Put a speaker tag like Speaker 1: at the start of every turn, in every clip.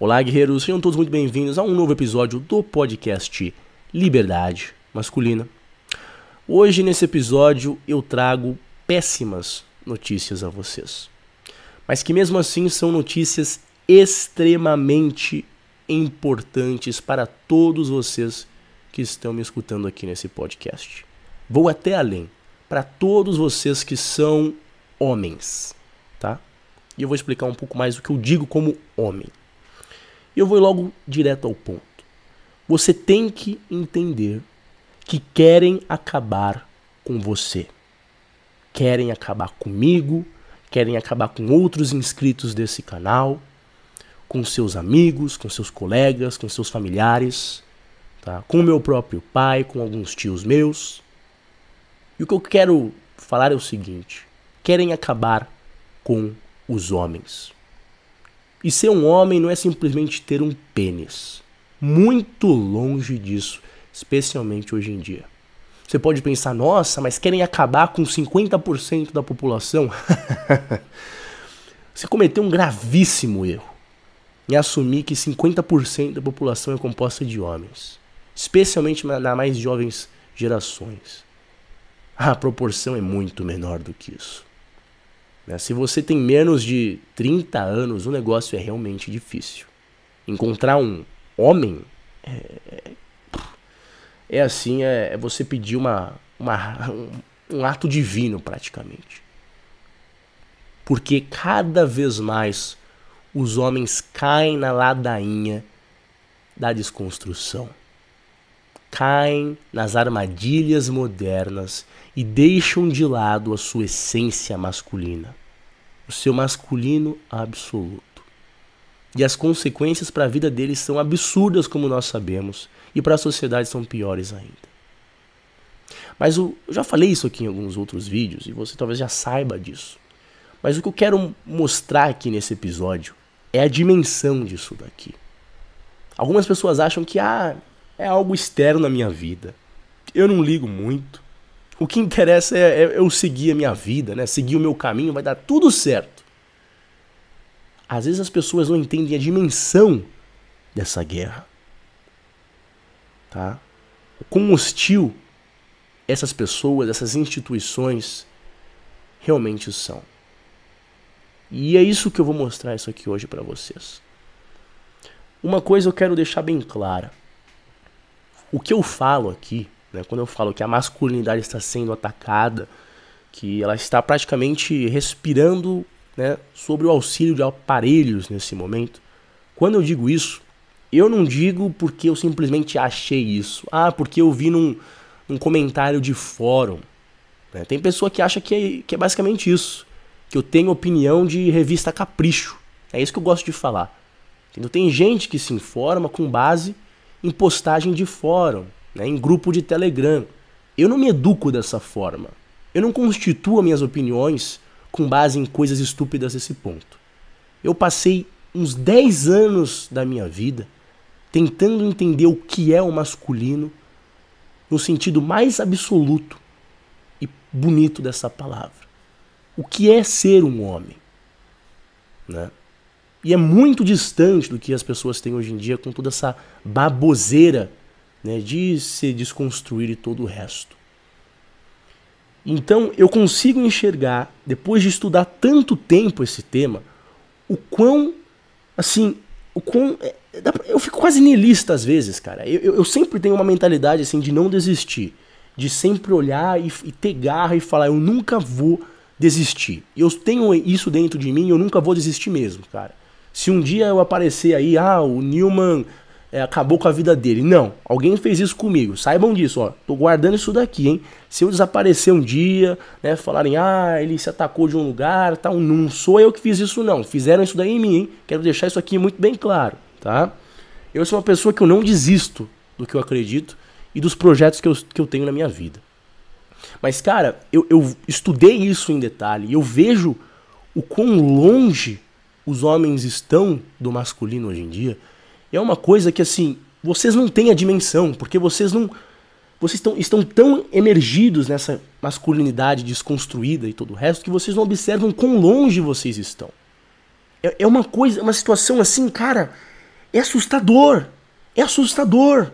Speaker 1: Olá, guerreiros, sejam todos muito bem-vindos a um novo episódio do podcast Liberdade Masculina. Hoje, nesse episódio, eu trago péssimas notícias a vocês, mas que mesmo assim são notícias extremamente importantes para todos vocês que estão me escutando aqui nesse podcast. Vou até além, para todos vocês que são homens, tá? E eu vou explicar um pouco mais o que eu digo como homem. E eu vou logo direto ao ponto. Você tem que entender que querem acabar com você. Querem acabar comigo, querem acabar com outros inscritos desse canal, com seus amigos, com seus colegas, com seus familiares, tá? com meu próprio pai, com alguns tios meus. E o que eu quero falar é o seguinte: querem acabar com os homens. E ser um homem não é simplesmente ter um pênis. Muito longe disso, especialmente hoje em dia. Você pode pensar, nossa, mas querem acabar com 50% da população? Você cometeu um gravíssimo erro em assumir que 50% da população é composta de homens, especialmente nas mais jovens gerações. A proporção é muito menor do que isso. Né? Se você tem menos de 30 anos, o negócio é realmente difícil. Encontrar um homem é, é assim, é, é, você pedir uma, uma, um, um ato divino praticamente. Porque cada vez mais os homens caem na ladainha da desconstrução. Caem nas armadilhas modernas e deixam de lado a sua essência masculina o seu masculino absoluto. E as consequências para a vida deles são absurdas, como nós sabemos, e para a sociedade são piores ainda. Mas eu já falei isso aqui em alguns outros vídeos e você talvez já saiba disso. Mas o que eu quero mostrar aqui nesse episódio é a dimensão disso daqui. Algumas pessoas acham que ah, é algo externo na minha vida. Eu não ligo muito. O que interessa é, é eu seguir a minha vida, né? Seguir o meu caminho, vai dar tudo certo. Às vezes as pessoas não entendem a dimensão dessa guerra. Tá? Quão hostil essas pessoas, essas instituições realmente são. E é isso que eu vou mostrar isso aqui hoje para vocês. Uma coisa eu quero deixar bem clara. O que eu falo aqui né? Quando eu falo que a masculinidade está sendo atacada, que ela está praticamente respirando né, sobre o auxílio de aparelhos nesse momento. Quando eu digo isso, eu não digo porque eu simplesmente achei isso. Ah, porque eu vi num, num comentário de fórum. Né? Tem pessoa que acha que é, que é basicamente isso. Que eu tenho opinião de revista capricho. É isso que eu gosto de falar. Entendeu? Tem gente que se informa com base em postagem de fórum né, em grupo de Telegram. Eu não me educo dessa forma. Eu não constituo minhas opiniões com base em coisas estúpidas desse ponto. Eu passei uns 10 anos da minha vida tentando entender o que é o masculino no sentido mais absoluto e bonito dessa palavra. O que é ser um homem? Né? E é muito distante do que as pessoas têm hoje em dia com toda essa baboseira né, de se desconstruir e todo o resto. Então eu consigo enxergar, depois de estudar tanto tempo esse tema, o quão, assim, o quão. É, eu fico quase niilista às vezes, cara. Eu, eu sempre tenho uma mentalidade assim de não desistir, de sempre olhar e, e ter garra e falar, eu nunca vou desistir. Eu tenho isso dentro de mim eu nunca vou desistir mesmo, cara. Se um dia eu aparecer aí, ah, o Newman é, acabou com a vida dele. Não, alguém fez isso comigo. Saibam disso, ó. Tô guardando isso daqui, hein? Se eu desaparecer um dia, né, falarem, ah, ele se atacou de um lugar, tal, tá, não sou eu que fiz isso não. Fizeram isso daí em mim, hein? Quero deixar isso aqui muito bem claro, tá? Eu sou uma pessoa que eu não desisto do que eu acredito e dos projetos que eu, que eu tenho na minha vida. Mas, cara, eu, eu estudei isso em detalhe e eu vejo o quão longe os homens estão do masculino hoje em dia é uma coisa que assim, vocês não têm a dimensão, porque vocês não vocês estão, estão tão emergidos nessa masculinidade desconstruída e todo o resto que vocês não observam quão longe vocês estão. É, é uma coisa, uma situação assim, cara, É assustador. É assustador.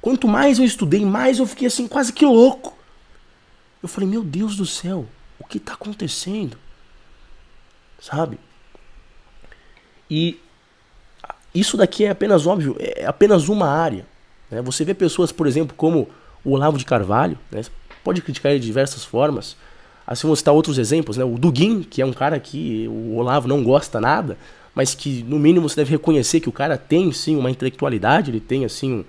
Speaker 1: Quanto mais eu estudei, mais eu fiquei assim, quase que louco. Eu falei, meu Deus do céu, o que está acontecendo? Sabe? E isso daqui é apenas óbvio, é apenas uma área. Né? Você vê pessoas, por exemplo, como o Olavo de Carvalho, né? pode criticar ele de diversas formas. Assim, vou citar outros exemplos, né? O Dugin, que é um cara que o Olavo não gosta nada, mas que no mínimo você deve reconhecer que o cara tem sim uma intelectualidade, ele tem assim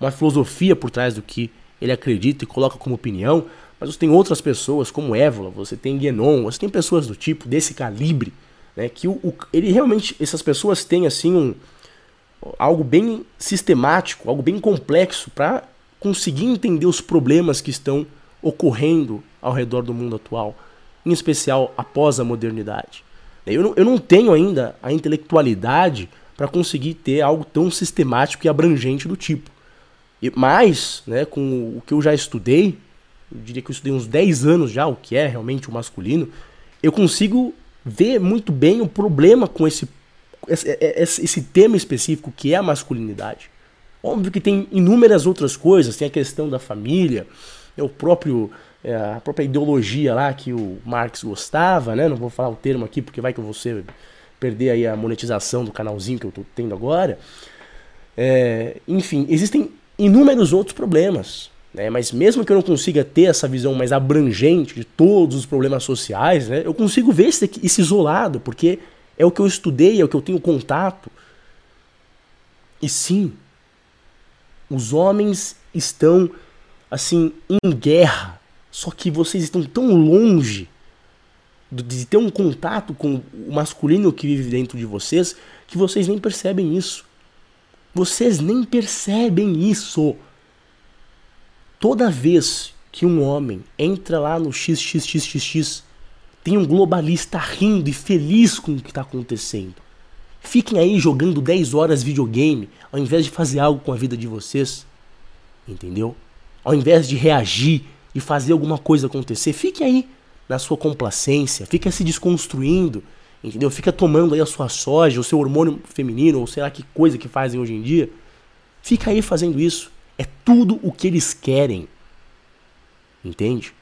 Speaker 1: uma filosofia por trás do que ele acredita e coloca como opinião. Mas você tem outras pessoas, como Évola, você tem Guénon, você tem pessoas do tipo, desse calibre, né? Que o, o ele realmente, essas pessoas têm assim um algo bem sistemático, algo bem complexo para conseguir entender os problemas que estão ocorrendo ao redor do mundo atual, em especial após a modernidade. Eu não, eu não tenho ainda a intelectualidade para conseguir ter algo tão sistemático e abrangente do tipo. E, mas, né, com o que eu já estudei, eu diria que eu estudei uns 10 anos já, o que é realmente o masculino, eu consigo ver muito bem o problema com esse, esse, esse tema específico que é a masculinidade. Óbvio que tem inúmeras outras coisas, tem a questão da família, é o próprio é, a própria ideologia lá que o Marx gostava, né? Não vou falar o termo aqui porque vai que você perder aí a monetização do canalzinho que eu estou tendo agora. É, enfim, existem inúmeros outros problemas. Né? Mas mesmo que eu não consiga ter essa visão mais abrangente de todos os problemas sociais, né? eu consigo ver esse isolado, porque é o que eu estudei, é o que eu tenho contato. E sim, os homens estão assim em guerra, só que vocês estão tão longe de ter um contato com o masculino que vive dentro de vocês que vocês nem percebem isso. Vocês nem percebem isso. Toda vez que um homem entra lá no XXXXX, tem um globalista rindo e feliz com o que está acontecendo. Fiquem aí jogando 10 horas videogame ao invés de fazer algo com a vida de vocês. Entendeu? Ao invés de reagir e fazer alguma coisa acontecer, fique aí na sua complacência, fica se desconstruindo, entendeu? Fica tomando aí a sua soja, o seu hormônio feminino, ou sei lá que coisa que fazem hoje em dia. Fica aí fazendo isso. É tudo o que eles querem. Entende?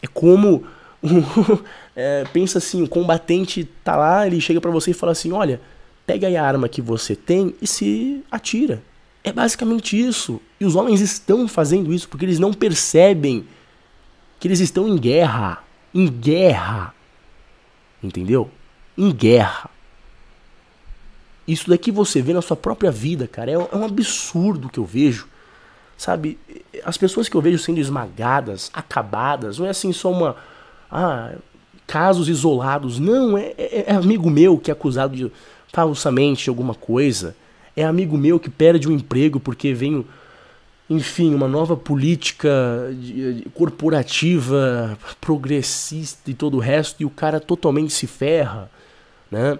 Speaker 1: É como é, pensa assim, o combatente tá lá, ele chega para você e fala assim, olha, pega aí a arma que você tem e se atira. É basicamente isso. E os homens estão fazendo isso porque eles não percebem que eles estão em guerra. Em guerra. Entendeu? Em guerra. Isso daqui você vê na sua própria vida, cara. É, é um absurdo que eu vejo. Sabe? As pessoas que eu vejo sendo esmagadas, acabadas, não é assim só uma. Ah, casos isolados. Não, é, é, é amigo meu que é acusado de falsamente de alguma coisa. É amigo meu que perde um emprego porque vem, enfim, uma nova política corporativa progressista e todo o resto e o cara totalmente se ferra, né?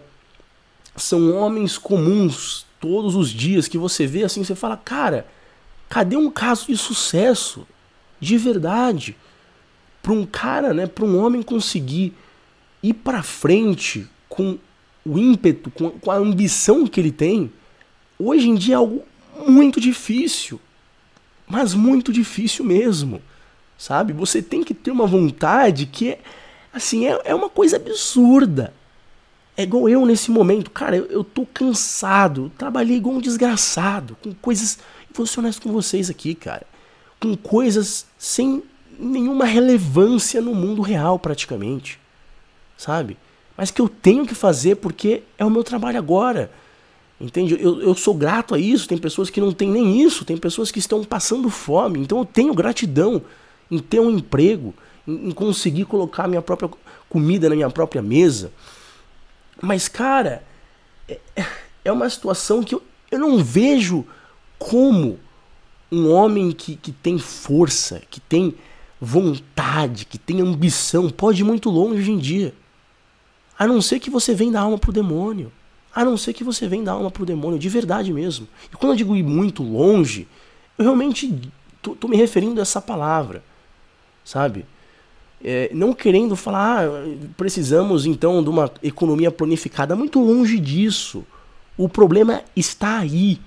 Speaker 1: São homens comuns todos os dias que você vê assim, você fala, cara, cadê um caso de sucesso de verdade para um cara, né, para um homem conseguir ir para frente com o ímpeto, com, com a ambição que ele tem? hoje em dia é algo muito difícil. Mas muito difícil mesmo. Sabe? Você tem que ter uma vontade que é, assim, é, é uma coisa absurda. É igual eu nesse momento. Cara, eu, eu tô cansado. Eu trabalhei igual um desgraçado. Com coisas. Vou ser honesto com vocês aqui, cara. Com coisas sem nenhuma relevância no mundo real, praticamente. Sabe? Mas que eu tenho que fazer porque é o meu trabalho agora. Entende? Eu, eu sou grato a isso. Tem pessoas que não têm nem isso. Tem pessoas que estão passando fome. Então eu tenho gratidão em ter um emprego, em, em conseguir colocar minha própria comida na minha própria mesa. Mas, cara, é, é uma situação que eu, eu não vejo como um homem que, que tem força, que tem vontade, que tem ambição, pode ir muito longe hoje em dia. A não ser que você venha da alma pro demônio. A não ser que você venda alma pro demônio, de verdade mesmo. E quando eu digo ir muito longe, eu realmente tô, tô me referindo a essa palavra, sabe? É, não querendo falar, ah, precisamos então de uma economia planificada, muito longe disso. O problema está aí.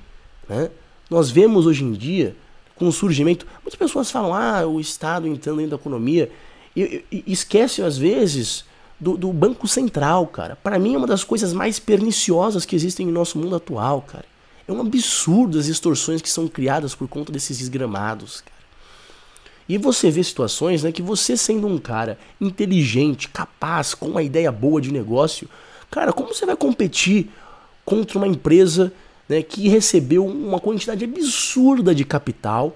Speaker 1: Né? Nós vemos hoje em dia, com o surgimento. Muitas pessoas falam, ah, o Estado entrando dentro da economia. E, e, esquecem, às vezes, do, do Banco Central, cara. Para mim é uma das coisas mais perniciosas que existem no nosso mundo atual, cara. É um absurdo as extorsões que são criadas por conta desses desgramados, cara. E você vê situações né, que você sendo um cara inteligente, capaz, com uma ideia boa de negócio, cara, como você vai competir contra uma empresa né, que recebeu uma quantidade absurda de capital,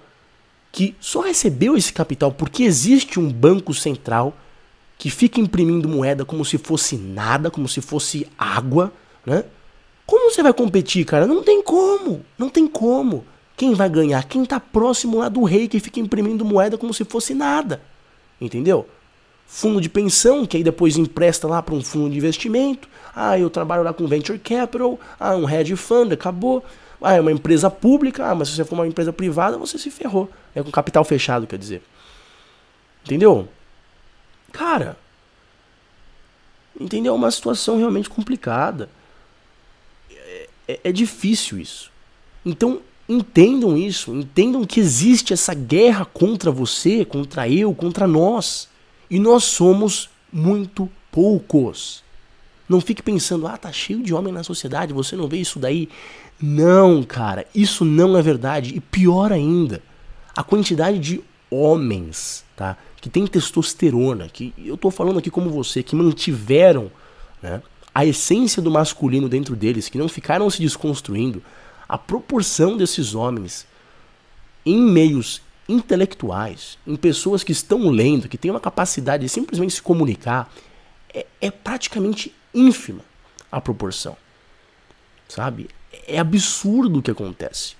Speaker 1: que só recebeu esse capital porque existe um banco central que fica imprimindo moeda como se fosse nada, como se fosse água, né? Como você vai competir, cara? Não tem como, não tem como. Quem vai ganhar? Quem está próximo lá do rei que fica imprimindo moeda como se fosse nada. Entendeu? Fundo de pensão, que aí depois empresta lá para um fundo de investimento. Ah, eu trabalho lá com venture capital. Ah, um hedge fund, acabou. Ah, é uma empresa pública. Ah, mas se você for uma empresa privada, você se ferrou. É com capital fechado, quer dizer. Entendeu? Cara, entendeu? É uma situação realmente complicada. É, é, é difícil isso. Então, Entendam isso, entendam que existe essa guerra contra você, contra eu, contra nós. E nós somos muito poucos. Não fique pensando, ah, tá cheio de homem na sociedade, você não vê isso daí. Não, cara, isso não é verdade. E pior ainda, a quantidade de homens, tá? Que tem testosterona, que eu tô falando aqui como você, que mantiveram né, a essência do masculino dentro deles, que não ficaram se desconstruindo, a proporção desses homens em meios intelectuais, em pessoas que estão lendo, que têm uma capacidade de simplesmente se comunicar, é, é praticamente ínfima a proporção. Sabe? É absurdo o que acontece.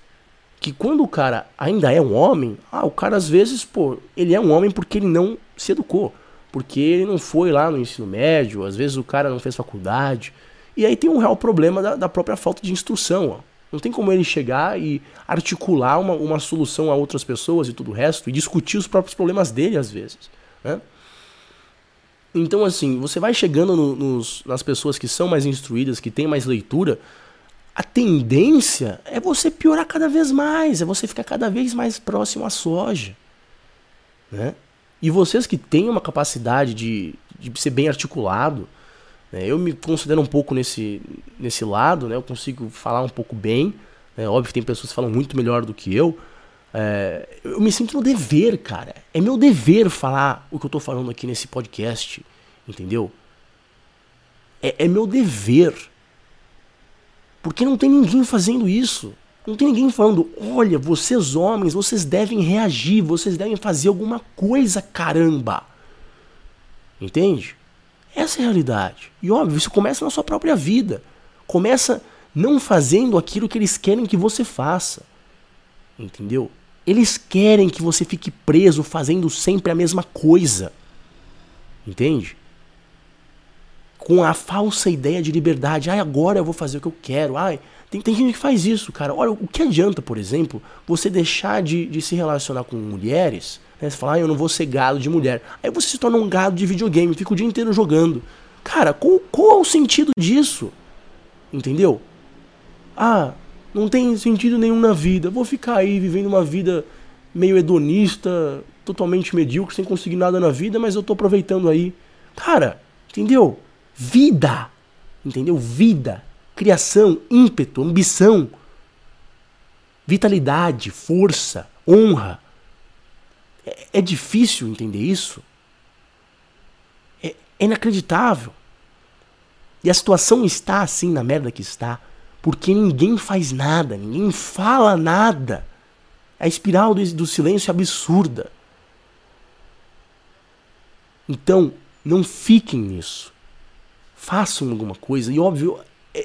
Speaker 1: Que quando o cara ainda é um homem, ah, o cara às vezes, pô, ele é um homem porque ele não se educou. Porque ele não foi lá no ensino médio, às vezes o cara não fez faculdade. E aí tem um real problema da, da própria falta de instrução. Ó. Não tem como ele chegar e articular uma, uma solução a outras pessoas e tudo o resto, e discutir os próprios problemas dele às vezes. Né? Então, assim, você vai chegando no, nos, nas pessoas que são mais instruídas, que têm mais leitura, a tendência é você piorar cada vez mais, é você ficar cada vez mais próximo à soja. Né? E vocês que têm uma capacidade de, de ser bem articulado? Eu me considero um pouco nesse, nesse lado, né? eu consigo falar um pouco bem. Né? Óbvio que tem pessoas que falam muito melhor do que eu. É, eu me sinto no dever, cara. É meu dever falar o que eu tô falando aqui nesse podcast, entendeu? É, é meu dever. Porque não tem ninguém fazendo isso. Não tem ninguém falando, olha, vocês homens, vocês devem reagir, vocês devem fazer alguma coisa, caramba. Entende? Essa é a realidade. E óbvio, isso começa na sua própria vida. Começa não fazendo aquilo que eles querem que você faça. Entendeu? Eles querem que você fique preso fazendo sempre a mesma coisa. Entende? Com a falsa ideia de liberdade. Ai, agora eu vou fazer o que eu quero. Ai, tem, tem gente que faz isso, cara. Olha, o que adianta, por exemplo, você deixar de, de se relacionar com mulheres né? Você fala, ah, eu não vou ser gado de mulher. Aí você se torna um gado de videogame, fica o dia inteiro jogando. Cara, qual, qual é o sentido disso? Entendeu? Ah, não tem sentido nenhum na vida. Vou ficar aí vivendo uma vida meio hedonista, totalmente medíocre, sem conseguir nada na vida, mas eu tô aproveitando aí. Cara, entendeu? Vida. Entendeu? Vida. Criação, ímpeto, ambição, vitalidade, força, honra. É, é difícil entender isso. É, é inacreditável. E a situação está assim na merda que está, porque ninguém faz nada, ninguém fala nada. A espiral do, do silêncio é absurda. Então, não fiquem nisso. Façam alguma coisa. E óbvio,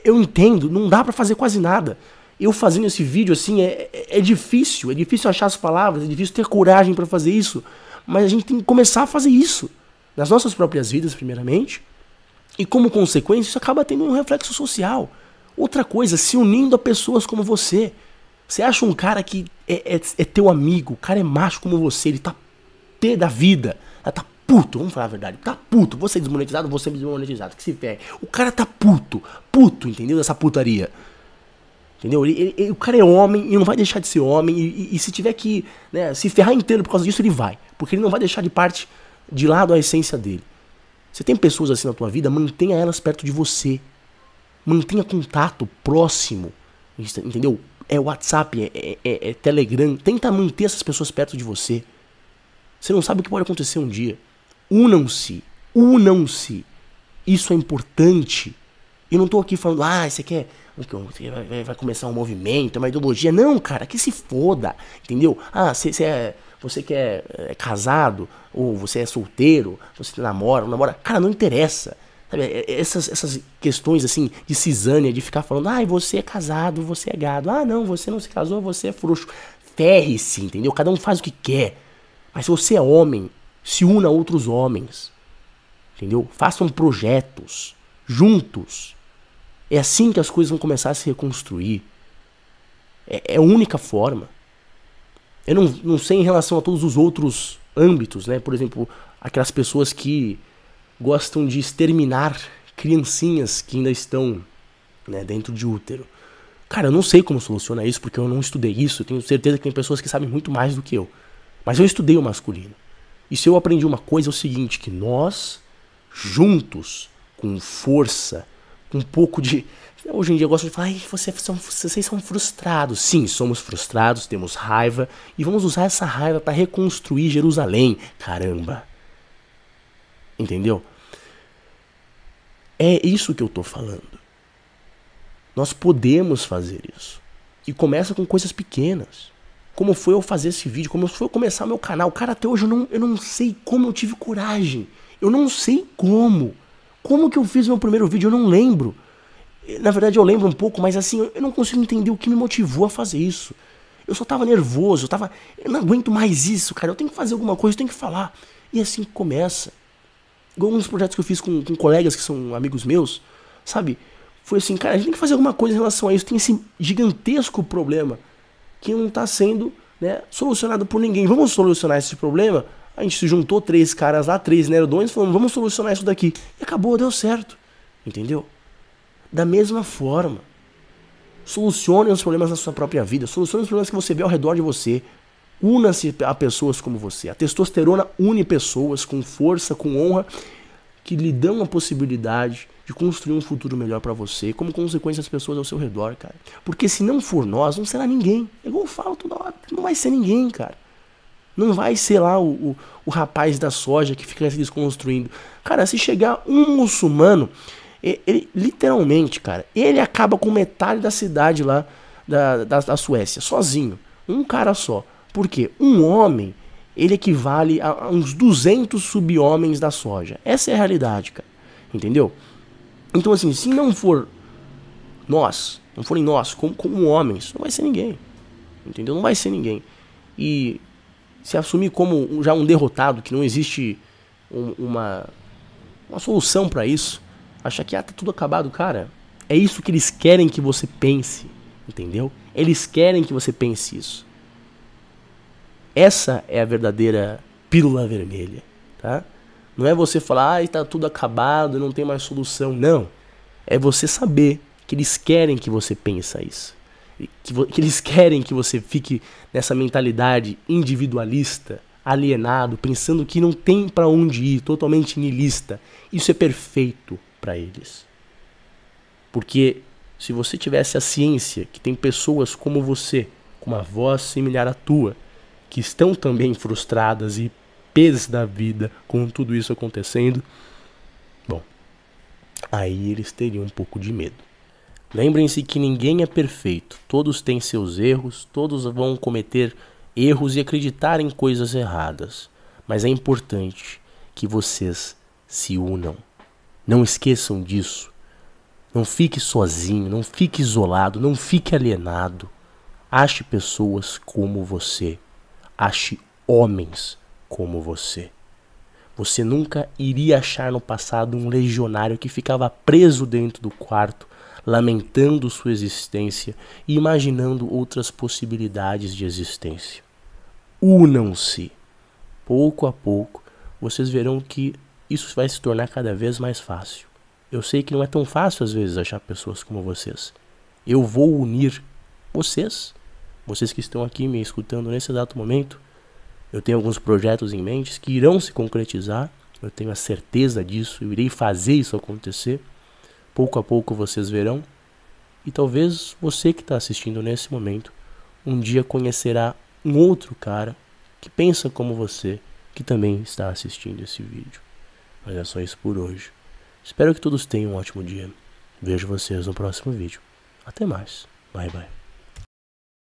Speaker 1: eu entendo, não dá para fazer quase nada eu fazendo esse vídeo assim é, é, é, difícil, é difícil achar as palavras, é difícil ter coragem para fazer isso, mas a gente tem que começar a fazer isso nas nossas próprias vidas, primeiramente, e como consequência isso acaba tendo um reflexo social. Outra coisa, se unindo a pessoas como você. Você acha um cara que é, é, é teu amigo, o cara é macho como você, ele tá pé da vida, tá puto, vamos falar a verdade, tá puto, você é desmonetizado, você é desmonetizado, que se ferre. O cara tá puto, puto, entendeu? Dessa putaria. Entendeu? Ele, ele, o cara é homem e não vai deixar de ser homem. E, e, e se tiver que né, se ferrar inteiro por causa disso, ele vai. Porque ele não vai deixar de parte de lado a essência dele. Você tem pessoas assim na tua vida, mantenha elas perto de você. Mantenha contato próximo. Entendeu? É WhatsApp, é, é, é, é Telegram. Tenta manter essas pessoas perto de você. Você não sabe o que pode acontecer um dia. Unam-se. Unam-se. Isso é importante. Eu não tô aqui falando, ah, você quer. Vai, começar um movimento, uma ideologia. Não, cara, que se foda. Entendeu? Ah, você é. Você que é, é, casado, ou você é solteiro, você namora, namora. Cara, não interessa. Sabe, é, é, essas, essas questões assim de cisânia, de ficar falando, ah, você é casado, você é gado. Ah, não, você não se casou, você é frouxo. Ferre-se, entendeu? Cada um faz o que quer. Mas se você é homem, se una a outros homens. Entendeu? Façam projetos juntos. É assim que as coisas vão começar a se reconstruir. É, é a única forma. Eu não, não sei em relação a todos os outros âmbitos, né? Por exemplo, aquelas pessoas que gostam de exterminar criancinhas que ainda estão né, dentro de útero. Cara, eu não sei como soluciona isso, porque eu não estudei isso. Eu tenho certeza que tem pessoas que sabem muito mais do que eu. Mas eu estudei o masculino. E se eu aprendi uma coisa é o seguinte, que nós, juntos, com força, um pouco de. Hoje em dia eu gosto de falar, vocês são, vocês são frustrados. Sim, somos frustrados, temos raiva e vamos usar essa raiva para reconstruir Jerusalém. Caramba! Entendeu? É isso que eu tô falando. Nós podemos fazer isso. E começa com coisas pequenas. Como foi eu fazer esse vídeo, como foi eu começar meu canal. Cara, até hoje eu não, eu não sei como eu tive coragem. Eu não sei como. Como que eu fiz meu primeiro vídeo? Eu não lembro. Na verdade eu lembro um pouco, mas assim, eu não consigo entender o que me motivou a fazer isso. Eu só tava nervoso, eu tava. Eu não aguento mais isso, cara. Eu tenho que fazer alguma coisa, eu tenho que falar. E assim começa. Igual uns projetos que eu fiz com, com colegas que são amigos meus, sabe? Foi assim, cara, a gente tem que fazer alguma coisa em relação a isso. Tem esse gigantesco problema que não está sendo né, solucionado por ninguém. Vamos solucionar esse problema? A gente se juntou três caras lá, três nerdões, falando, vamos solucionar isso daqui. E acabou, deu certo. Entendeu? Da mesma forma. Solucione os problemas da sua própria vida. Solucione os problemas que você vê ao redor de você. Una-se a pessoas como você. A testosterona une pessoas com força, com honra, que lhe dão a possibilidade de construir um futuro melhor para você, como consequência as pessoas ao seu redor, cara. Porque se não for nós, não será ninguém. É igual eu falo toda hora, não vai ser ninguém, cara. Não vai ser lá o, o, o rapaz da soja que fica se desconstruindo. Cara, se chegar um muçulmano, ele, ele, literalmente, cara, ele acaba com metade da cidade lá da, da, da Suécia, sozinho. Um cara só. Por quê? Um homem, ele equivale a uns 200 sub-homens da soja. Essa é a realidade, cara. Entendeu? Então, assim, se não for nós, não forem nós, como, como homens, não vai ser ninguém. Entendeu? Não vai ser ninguém. E se assumir como já um derrotado, que não existe um, uma, uma solução para isso, achar que ah, tá tudo acabado, cara, é isso que eles querem que você pense. Entendeu? Eles querem que você pense isso. Essa é a verdadeira pílula vermelha, tá? Não é você falar, ah, está tudo acabado, não tem mais solução. Não. É você saber que eles querem que você pense isso. Que, que eles querem que você fique nessa mentalidade individualista, alienado, pensando que não tem para onde ir, totalmente nihilista. Isso é perfeito para eles. Porque se você tivesse a ciência que tem pessoas como você, com uma voz similar à tua, que estão também frustradas e pés da vida com tudo isso acontecendo, bom, aí eles teriam um pouco de medo. Lembrem-se que ninguém é perfeito, todos têm seus erros, todos vão cometer erros e acreditar em coisas erradas, mas é importante que vocês se unam. Não esqueçam disso. Não fique sozinho, não fique isolado, não fique alienado. Ache pessoas como você. Ache homens como você. Você nunca iria achar no passado um legionário que ficava preso dentro do quarto, lamentando sua existência e imaginando outras possibilidades de existência. Unam-se. Pouco a pouco, vocês verão que isso vai se tornar cada vez mais fácil. Eu sei que não é tão fácil às vezes achar pessoas como vocês. Eu vou unir vocês, vocês que estão aqui me escutando nesse exato momento. Eu tenho alguns projetos em mente que irão se concretizar, eu tenho a certeza disso, eu irei fazer isso acontecer. Pouco a pouco vocês verão. E talvez você que está assistindo nesse momento um dia conhecerá um outro cara que pensa como você, que também está assistindo esse vídeo. Mas é só isso por hoje. Espero que todos tenham um ótimo dia. Vejo vocês no próximo vídeo. Até mais. Bye bye.